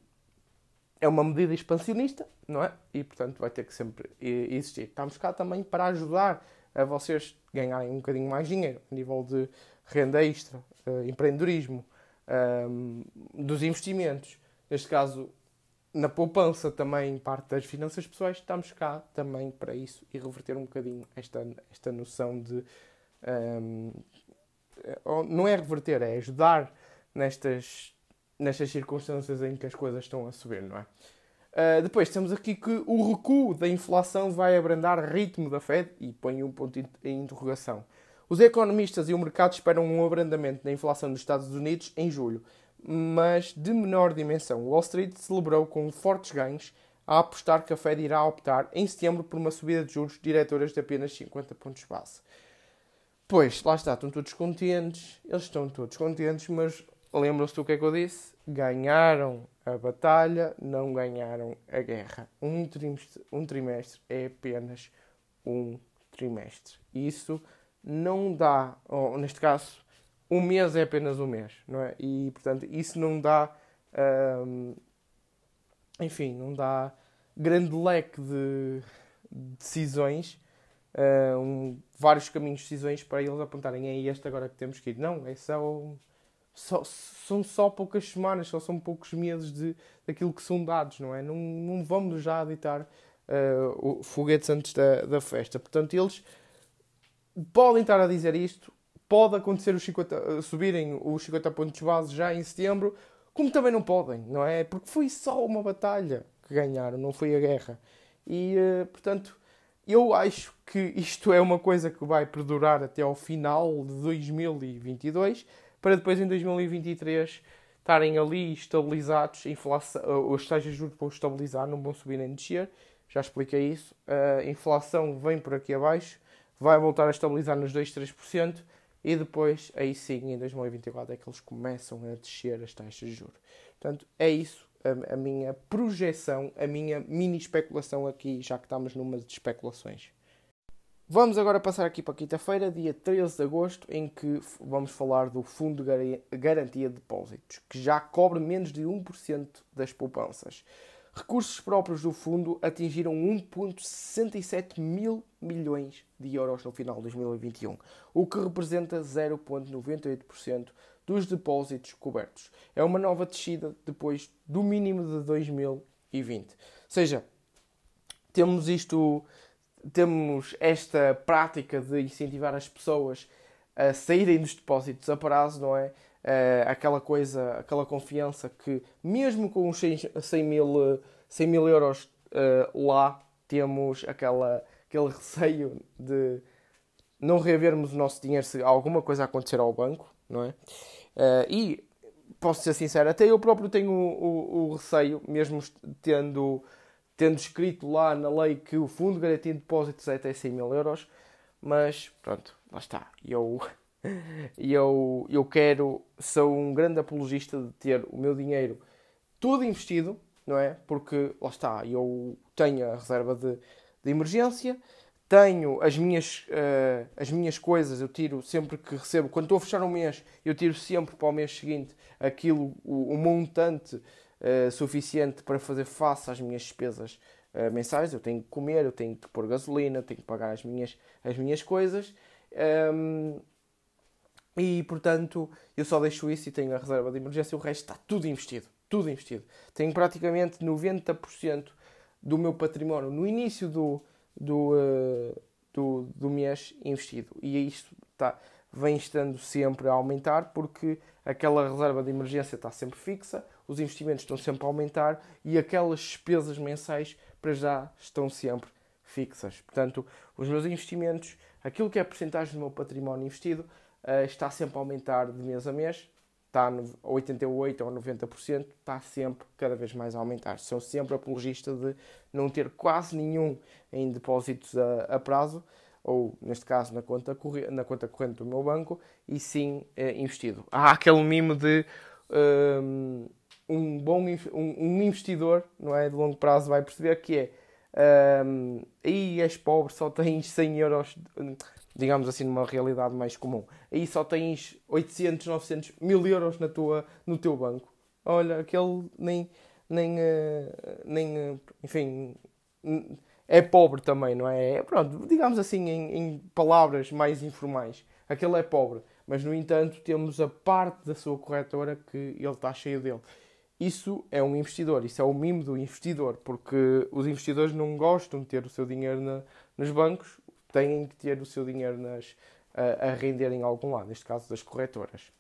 é uma medida expansionista, não é? E portanto vai ter que sempre existir. Estamos cá também para ajudar a vocês ganharem um bocadinho mais dinheiro a nível de renda extra, uh, empreendedorismo, um, dos investimentos. Neste caso, na poupança também, parte das finanças pessoais, estamos cá também para isso e reverter um bocadinho esta, esta noção de. Um, não é reverter, é ajudar nestas, nestas circunstâncias em que as coisas estão a subir, não é? Uh, depois temos aqui que o recuo da inflação vai abrandar ritmo da Fed e põe um ponto em interrogação. Os economistas e o mercado esperam um abrandamento da inflação dos Estados Unidos em julho, mas de menor dimensão. Wall Street celebrou com fortes ganhos a apostar que a Fed irá optar em setembro por uma subida de juros diretoras de apenas 50 pontos base. Pois, lá está, estão todos contentes, eles estão todos contentes, mas lembram-se do que é que eu disse? Ganharam a batalha, não ganharam a guerra. Um trimestre, um trimestre é apenas um trimestre. Isso não dá, ou neste caso, um mês é apenas um mês, não é? E portanto, isso não dá, hum, enfim, não dá grande leque de decisões, hum, vários caminhos de decisões para eles apontarem é este agora que temos que ir. Não, é só, só, são só poucas semanas, só são poucos meses de, daquilo que são dados, não é? Não, não vamos já editar uh, foguetes antes da, da festa. Portanto, eles podem estar a dizer isto, pode acontecer os 50, eh, subirem os 50 pontos base já em setembro, como também não podem, não é? Porque foi só uma batalha que ganharam, não foi a guerra. E, uh, portanto, eu acho que isto é uma coisa que vai perdurar até ao final de 2022, para depois em 2023 estarem ali estabilizados, inflação, as taxas de juros vão estabilizar, não vão subir nem descer, já expliquei isso. A inflação vem por aqui abaixo, vai voltar a estabilizar nos 2, 3% e depois, aí sim, em 2024 é que eles começam a descer as taxas de juros. Portanto, é isso a, a minha projeção, a minha mini especulação aqui, já que estamos numa de especulações. Vamos agora passar aqui para quinta-feira, dia 13 de agosto, em que vamos falar do Fundo de Garantia de Depósitos, que já cobre menos de 1% das poupanças. Recursos próprios do fundo atingiram 1,67 mil milhões de euros no final de 2021, o que representa 0,98% dos depósitos cobertos. É uma nova descida depois do mínimo de 2020. Ou seja, temos isto, temos esta prática de incentivar as pessoas a saírem dos depósitos a prazo, não é? Uh, aquela coisa, aquela confiança que, mesmo com os 100 mil, 100 mil euros uh, lá, temos aquela, aquele receio de não reavermos o nosso dinheiro se alguma coisa acontecer ao banco, não é? Uh, e, posso ser sincero, até eu próprio tenho o, o, o receio, mesmo tendo, tendo escrito lá na lei que o fundo garantia de depósitos é até 100 mil euros, mas pronto, lá está. Eu, eu, eu quero, sou um grande apologista de ter o meu dinheiro todo investido, não é? Porque lá está, eu tenho a reserva de, de emergência, tenho as minhas, uh, as minhas coisas, eu tiro sempre que recebo, quando estou a fechar um mês, eu tiro sempre para o mês seguinte aquilo, o, o montante uh, suficiente para fazer face às minhas despesas uh, mensais. Eu tenho que comer, eu tenho que pôr gasolina, tenho que pagar as minhas, as minhas coisas. Um, e portanto, eu só deixo isso e tenho a reserva de emergência, o resto está tudo investido. Tudo investido. Tenho praticamente 90% do meu património no início do, do, uh, do, do mês investido. E isto está, vem estando sempre a aumentar porque aquela reserva de emergência está sempre fixa, os investimentos estão sempre a aumentar e aquelas despesas mensais para já estão sempre fixas. Portanto, os meus investimentos, aquilo que é a porcentagem do meu património investido, uh, está sempre a aumentar de mês a mês está a 88% ou 90%, está sempre cada vez mais a aumentar. Sou sempre apologista de não ter quase nenhum em depósitos a, a prazo, ou neste caso na conta, na conta corrente do meu banco, e sim é, investido. Há aquele mimo de um, um bom um, investidor não é, de longo prazo vai perceber que é um, aí és pobre, só tens 100 euros digamos assim, numa realidade mais comum. Aí só tens 800, 900, mil euros na tua, no teu banco. Olha, aquele nem, nem, uh, nem uh, enfim, é pobre também, não é? é pronto, digamos assim, em, em, palavras mais informais. Aquele é pobre, mas no entanto temos a parte da sua corretora que ele está cheio dele. Isso é um investidor, isso é o mimo do investidor, porque os investidores não gostam de ter o seu dinheiro na, nos bancos, têm que ter o seu dinheiro nas, a, a render em algum lado, neste caso das corretoras.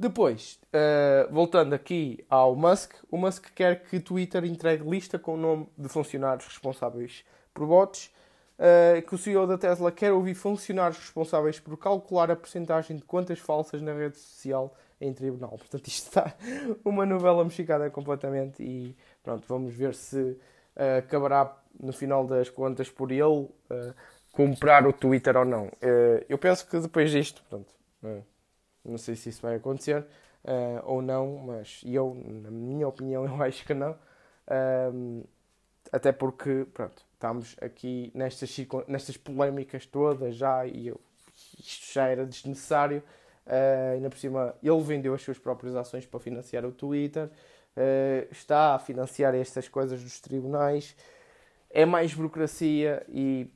Depois, uh, voltando aqui ao Musk, o Musk quer que Twitter entregue lista com o nome de funcionários responsáveis por bots, uh, que o CEO da Tesla quer ouvir funcionários responsáveis por calcular a porcentagem de contas falsas na rede social em tribunal. Portanto, isto está uma novela mexicana completamente e pronto, vamos ver se uh, acabará no final das contas, por ele uh, comprar o Twitter ou não. Eu penso que depois disto, pronto, não sei se isso vai acontecer ou não, mas eu, na minha opinião, eu acho que não. até porque, pronto, estamos aqui nestas, nestas polémicas todas já e eu, isto já era desnecessário. Uh, ainda por cima, ele vendeu as suas próprias ações para financiar o Twitter, uh, está a financiar estas coisas dos tribunais é mais burocracia e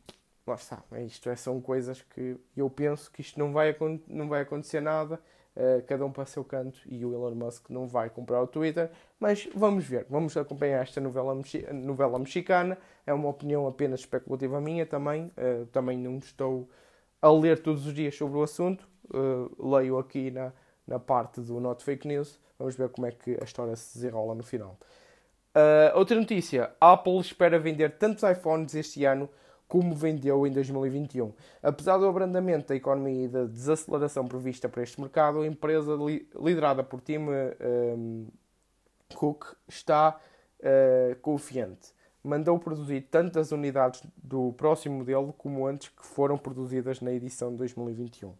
lá está, é isto é, são coisas que eu penso que isto não vai, não vai acontecer nada, uh, cada um para o seu canto e o Elon Musk não vai comprar o Twitter, mas vamos ver, vamos acompanhar esta novela, novela mexicana, é uma opinião apenas especulativa minha também, uh, também não estou a ler todos os dias sobre o assunto, uh, leio aqui na, na parte do Not Fake News, vamos ver como é que a história se desenrola no final. Outra notícia: a Apple espera vender tantos iPhones este ano como vendeu em 2021. Apesar do abrandamento da economia e da desaceleração prevista para este mercado, a empresa li liderada por Tim um, Cook está uh, confiante. Mandou produzir tantas unidades do próximo modelo como antes que foram produzidas na edição de 2021. Uh,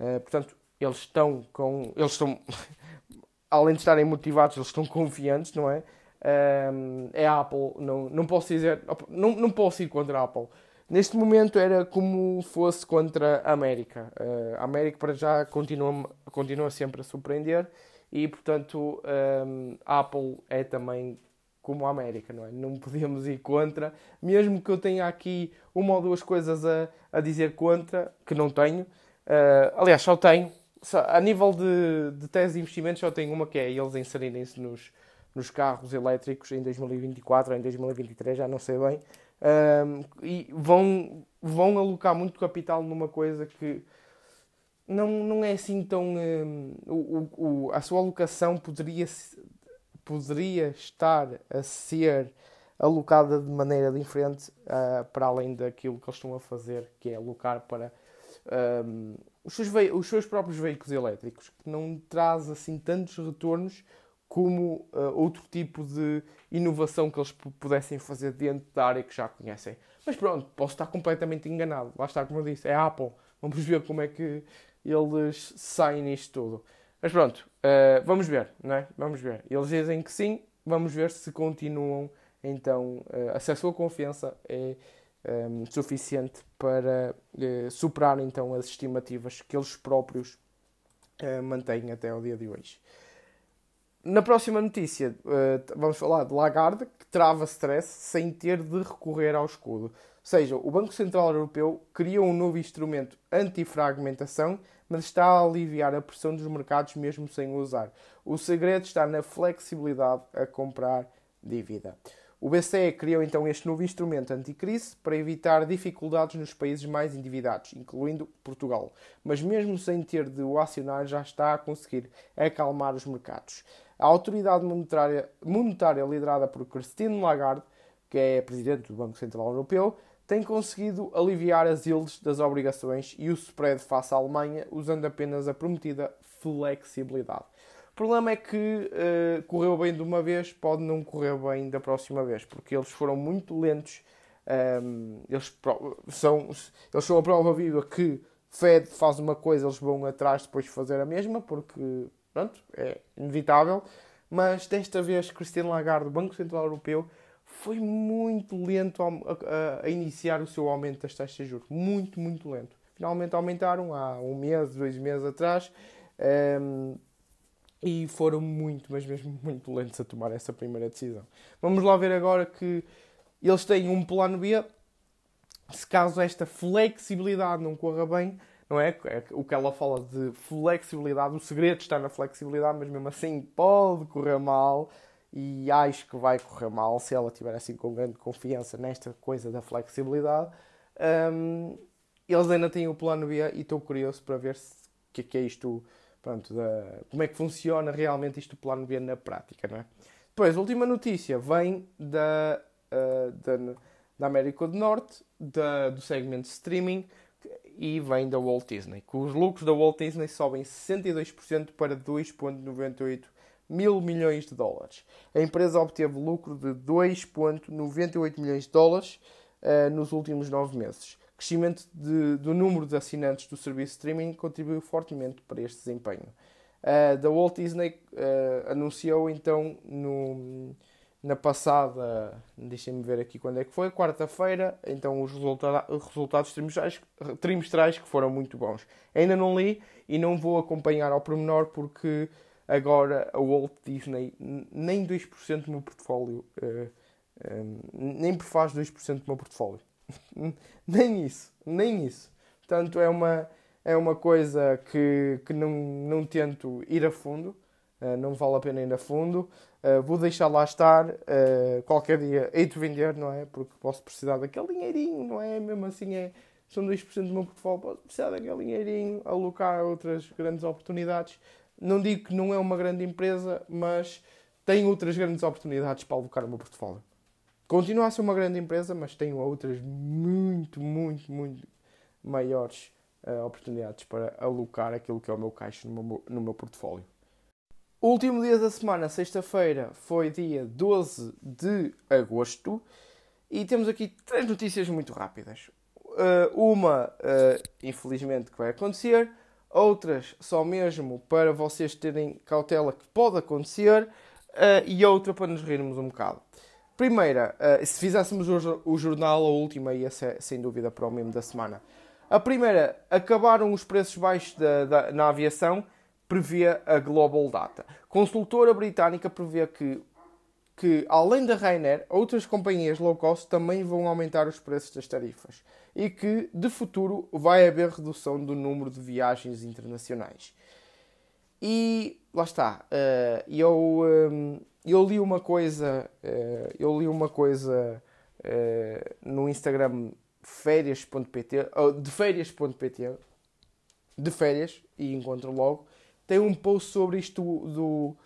ah, portanto, eles estão com. Eles estão. além de estarem motivados, eles estão confiantes, não é? um, é a Apple. Não, não posso dizer, não, não posso ir contra a Apple. Neste momento era como fosse contra a América. Uh, a América para já continua, continua sempre a surpreender e portanto um, a Apple é também como a América, não é? Não podemos ir contra, mesmo que eu tenha aqui uma ou duas coisas a, a dizer contra, que não tenho. Uh, aliás, só tenho, só, a nível de, de tese de investimentos, só tenho uma que é eles inserirem-se nos, nos carros elétricos em 2024 ou em 2023, já não sei bem. Um, e vão, vão alocar muito capital numa coisa que não, não é assim tão. Um, o, o, a sua alocação poderia, poderia estar a ser alocada de maneira diferente uh, para além daquilo que eles estão a fazer, que é alocar para um, os, seus os seus próprios veículos elétricos, que não traz assim tantos retornos como uh, outro tipo de inovação que eles pudessem fazer dentro da área que já conhecem. Mas pronto, posso estar completamente enganado. Lá está, como eu disse, é a Apple. Vamos ver como é que eles saem nisto tudo. Mas pronto, uh, vamos ver, não é? Vamos ver. Eles dizem que sim, vamos ver se continuam. Então, uh, a sua confiança é um, suficiente para uh, superar então as estimativas que eles próprios mantêm até ao dia de hoje. Na próxima notícia, vamos falar de Lagarde, que trava stress sem ter de recorrer ao escudo. Ou seja, o Banco Central Europeu criou um novo instrumento anti-fragmentação mas está a aliviar a pressão dos mercados mesmo sem o usar. O segredo está na flexibilidade a comprar dívida. O BCE criou então este novo instrumento anticrise para evitar dificuldades nos países mais endividados, incluindo Portugal. Mas mesmo sem ter de o acionar, já está a conseguir acalmar os mercados. A autoridade monetária, monetária liderada por Christine Lagarde, que é presidente do Banco Central Europeu, tem conseguido aliviar as yields das obrigações e o spread face à Alemanha usando apenas a prometida flexibilidade. O problema é que uh, correu bem de uma vez, pode não correr bem da próxima vez, porque eles foram muito lentos. Um, ehm, eles, são, eles são a prova viva que Fed faz uma coisa, eles vão atrás depois de fazer a mesma, porque pronto, é inevitável. Mas desta vez, Christine Lagarde, Banco Central Europeu, foi muito lento a, a, a, iniciar o seu aumento das taxas de juros. Muito, muito lento. Finalmente aumentaram há um mês, dois meses atrás. Um, ehm, e foram muito, mas mesmo muito lentos a tomar essa primeira decisão. Vamos lá ver agora que eles têm um plano B. Se caso esta flexibilidade não corra bem, não é? é? O que ela fala de flexibilidade, o segredo está na flexibilidade, mas mesmo assim pode correr mal e acho que vai correr mal se ela tiver assim com grande confiança nesta coisa da flexibilidade. Um, eles ainda têm o plano B e estou curioso para ver o que é, que é isto, pronto, da, como é que funciona realmente isto plano B na prática, não é? Depois, a última notícia vem da, uh, da, da, América do Norte, da, do segmento streaming, e vem da Walt Disney, que os lucros da Walt Disney sobem 62% para 2,98 mil milhões de dólares. A empresa obteve lucro de 2,98 milhões de dólares uh, nos últimos nove meses. Crescimento de, do número de assinantes do serviço de streaming contribuiu fortemente para este desempenho. Uh, Walt Disney uh, anunciou então no, na passada, deixem-me ver aqui quando é que foi, quarta-feira, então os resulta resultados trimestrais, trimestrais que foram muito bons. Ainda não li e não vou acompanhar ao pormenor porque Agora, a Walt Disney nem 2% do meu portfólio, uh, eh, um, nem faz 2% do meu portfólio. nem isso, nem isso. Portanto, é uma, é uma coisa que, que não, não tento ir a fundo, uh, não vale a pena ir a fundo. Uh, vou deixar lá estar, qualquer dia hei de vender, não é? Porque posso precisar daquele dinheirinho, não é? Mesmo assim, é, são 2% do meu portfólio, posso precisar daquele dinheirinho, alocar outras grandes oportunidades. Não digo que não é uma grande empresa, mas tem outras grandes oportunidades para alocar o meu portfólio. Continua a ser uma grande empresa, mas tenho outras muito, muito, muito maiores uh, oportunidades para alocar aquilo que é o meu caixa no meu, no meu portfólio. Último dia da semana, sexta-feira, foi dia 12 de agosto e temos aqui três notícias muito rápidas. Uh, uma, uh, infelizmente, que vai acontecer outras só mesmo para vocês terem cautela que pode acontecer uh, e outra para nos rirmos um bocado. Primeira, uh, se fizéssemos o, jornal, a última ia ser sem dúvida para o mesmo da semana. A primeira, acabaram os preços baixos da, da, na aviação, prevê a Global Data. Consultora britânica prevê que que, além da Ryanair, outras companhias low cost também vão aumentar os preços das tarifas e que, de futuro, vai haver redução do número de viagens internacionais. E lá está, uh, eu, um, eu li uma coisa, uh, eu li uma coisa uh, no Instagram férias.pt, de férias.pt, de férias, e encontro logo, tem um post sobre isto do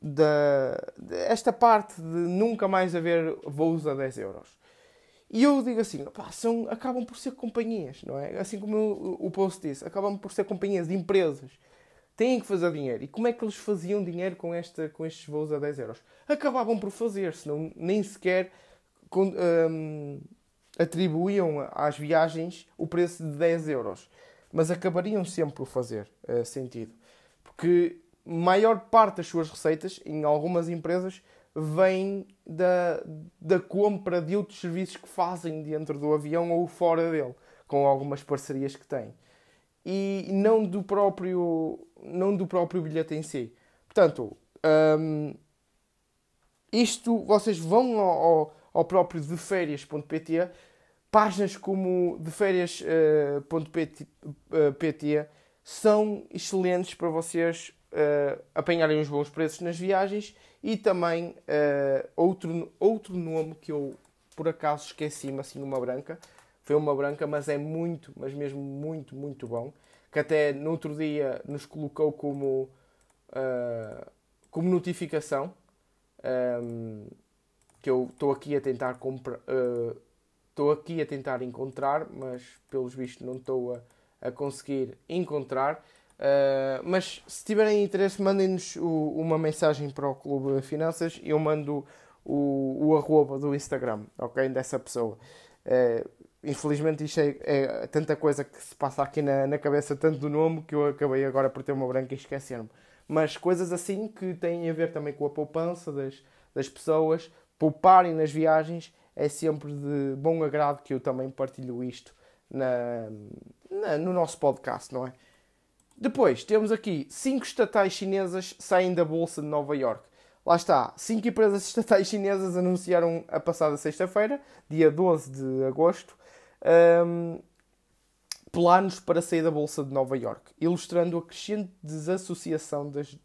da, esta parte de nunca mais haver voos a 10 euros. E eu digo assim, pá, são, acabam por ser companhias, não é? Assim como o, o post disse, acabam por ser companhias de empresas. Têm que fazer dinheiro. E como é que eles faziam dinheiro com, esta, com estes voos a 10 euros? Acabavam por fazer, senão nem sequer um, atribuíam às viagens o preço de 10 euros. Mas acabariam sempre por fazer uh, sentido. Porque maior parte das suas receitas, em algumas empresas, vem da, da compra de outros serviços que fazem dentro do avião ou fora dele, com algumas parcerias que têm. E não do próprio, não do próprio bilhete em si. Portanto, um, isto vocês vão ao, ao próprio deférias.pt, páginas como deférias.pt uh, uh, são excelentes para vocês uh, apanharem os bons preços nas viagens e também uh, outro, outro nome que eu por acaso esqueci-me assim uma branca foi uma branca mas é muito mas mesmo muito muito bom que até no outro dia nos colocou como uh, como notificação um, que eu estou aqui a tentar comprar estou aqui a tentar encontrar mas pelos vistos não estou a, a conseguir encontrar Uh, mas se tiverem interesse, mandem-nos uma mensagem para o Clube Finanças e eu mando o, o arroba do Instagram, ok? Dessa pessoa. Uh, infelizmente isto é, é, tanta coisa que se passa aqui na, na cabeça, tanto do nome, que eu acabei agora por ter uma branca e esquecer-me. Mas coisas assim que têm a ver também com a poupança das, das pessoas, pouparem nas viagens, é sempre de bom agrado que eu também partilho isto na, na no nosso podcast, não é? Depois temos aqui cinco estatais chinesas saem da Bolsa de Nova York. Lá está, cinco empresas estatais chinesas anunciaram a passada sexta-feira, dia 12 de agosto, um, planos para sair da Bolsa de Nova York, ilustrando a crescente desassociação das,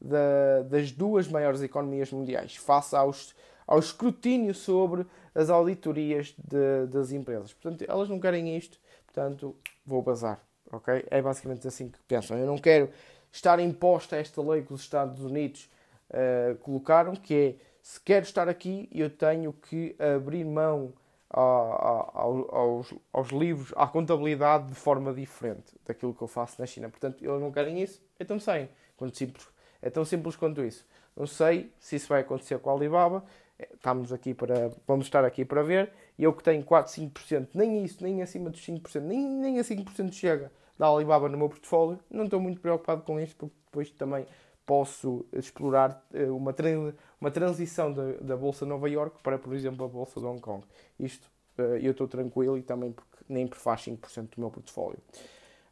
da, das duas maiores economias mundiais, face aos, ao escrutínio sobre as auditorias de, das empresas. Portanto, elas não querem isto, portanto, vou bazar ok? É basicamente assim que pensam. Eu não quero estar imposta esta lei que os Estados Unidos uh, colocaram, que é se quero estar aqui, eu tenho que abrir mão aos, aos, livros, à contabilidade de forma diferente daquilo que eu faço na China. Portanto, eles não querem isso, então saem. Quanto simples, é tão simples quanto isso. Não sei se isso vai acontecer com a Alibaba. É, estamos aqui para, vamos estar aqui para ver. E eu que tenho 4, 5%, nem isso, nem acima dos 5%, nem, nem a 5% chega da Alibaba no meu portfólio. Não estou muito preocupado com isto, porque depois também posso explorar eh, uma, uma transição da, da Bolsa de Nova York para, por exemplo, a Bolsa de Hong Kong. Isto eh, eu estou tranquilo e também porque nem faz 5% do meu portfólio.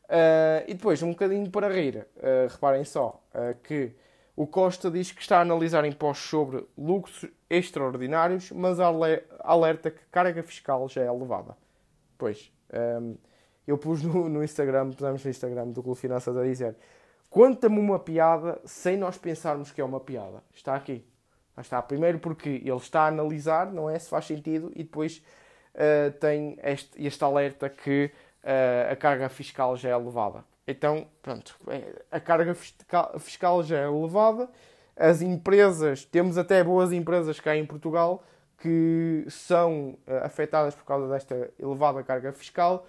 Uh, e depois, um bocadinho para rir, uh, reparem só uh, que o Costa diz que está a analisar impostos sobre lucros extraordinários, mas alerta que carga fiscal já é elevada. Pois, um, eu pus no, no Instagram, pusemos no Instagram do Clube Finanças a dizer conta-me uma piada sem nós pensarmos que é uma piada. Está aqui. Está. Primeiro porque ele está a analisar, não é? Se faz sentido, e depois uh, tem este, este alerta que uh, a carga fiscal já é elevada. Então, pronto, é, a carga fiscal, já é elevada, as empresas, temos até boas empresas cá em Portugal que são uh, afetadas por causa desta elevada carga fiscal,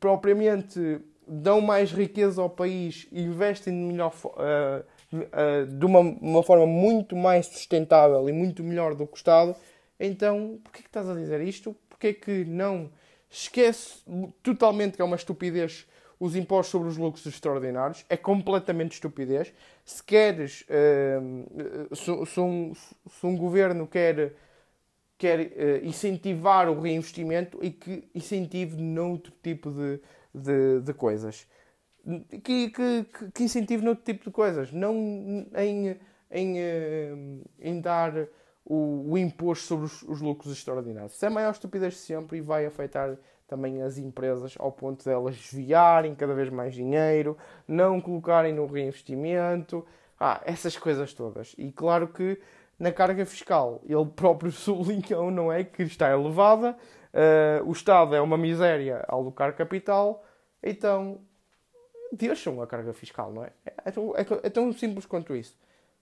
propriamente dão mais riqueza ao país investem de, melhor, uh, uh, de uma, uma, forma muito mais sustentável e muito melhor do que o Estado, então porquê que estás a dizer isto? Porquê que não esquece totalmente que é uma estupidez os impostos sobre os lucros extraordinários? É completamente estupidez. Se queres, uh, se, se, um, se um governo quer quer uh, incentivar o reinvestimento e que incentive noutro tipo de, de, de coisas. Que, que, que, incentive noutro tipo de coisas. Não em, em, uh, em dar o, o, imposto sobre os, os, lucros extraordinários. Isso é a maior estupidez de sempre e vai afetar também as empresas ao ponto de elas desviarem cada vez mais dinheiro, não colocarem no reinvestimento. Ah, essas coisas todas. E claro que na carga fiscal. Ele próprio sublinhou, não é? Que está elevada, uh, o Estado é uma miséria ao alocar capital, então deixam a carga fiscal, não é? É tão, é, é tão simples quanto isso.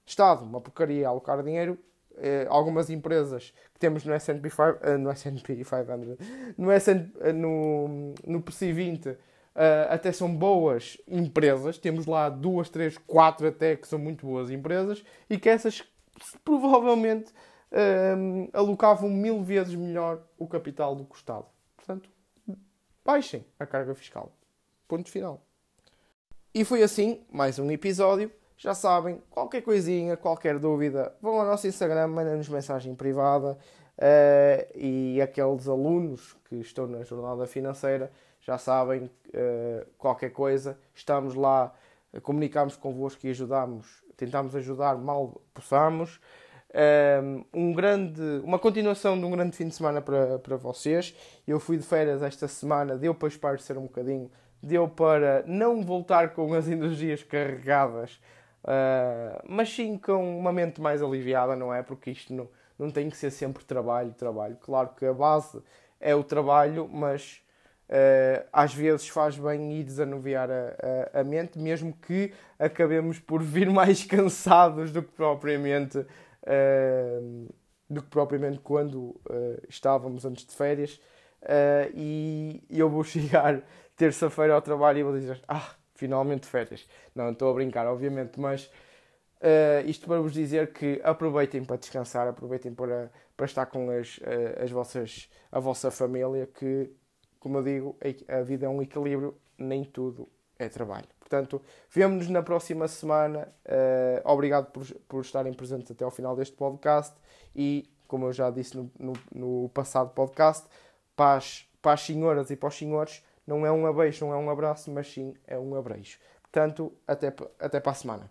Estado, uma porcaria a alocar dinheiro. Uh, algumas empresas que temos no S&P 500, uh, no S&P 500, no, S&P, no, no PC 20 uh, até são boas empresas, temos lá duas, três, quatro até que são muito boas empresas e que essas provavelmente uh, alocavam mil vezes melhor o capital do que o Estado. Portanto, baixem a carga fiscal. Ponto final. E foi assim, mais um episódio. Já sabem, qualquer coisinha, qualquer dúvida, vão ao nosso Instagram, mandem-nos mensagem privada. Uh, e aqueles alunos que estão na jornada financeira já sabem uh, qualquer coisa, estamos lá, comunicamos convosco e ajudamos, tentamos ajudar mal possamos. Um, grande, uma continuação de um grande fim de semana para, para vocês. Eu fui de férias esta semana, deu para esparecer um bocadinho, deu para não voltar com as energias carregadas, uh, mas sim com uma mente mais aliviada, não é? Porque isto não, não tem que ser sempre trabalho, trabalho. Claro que a base é o trabalho, mas uh, às vezes faz bem ir desanuviar a, a, a, mente, mesmo que acabemos por vir mais cansados do que propriamente, uh, do que propriamente quando estávamos antes de férias. e eu vou chegar terça-feira ao trabalho e vou dizer: Ah, finalmente férias. Não, estou a brincar, obviamente, mas. Uh, isto para vos dizer que aproveitem para descansar, aproveitem para, para estar com as, as vossas, a vossa família, que como eu digo, a vida é um equilíbrio, nem tudo é trabalho. Portanto, vemo-nos na próxima semana. Uh, obrigado por, por estarem presentes até ao final deste podcast e, como eu já disse no, no, no passado podcast, para as, para as senhoras e para os senhores, não é um abeijo, não é um abraço, mas sim é um abreijo. Portanto, até, até para a semana.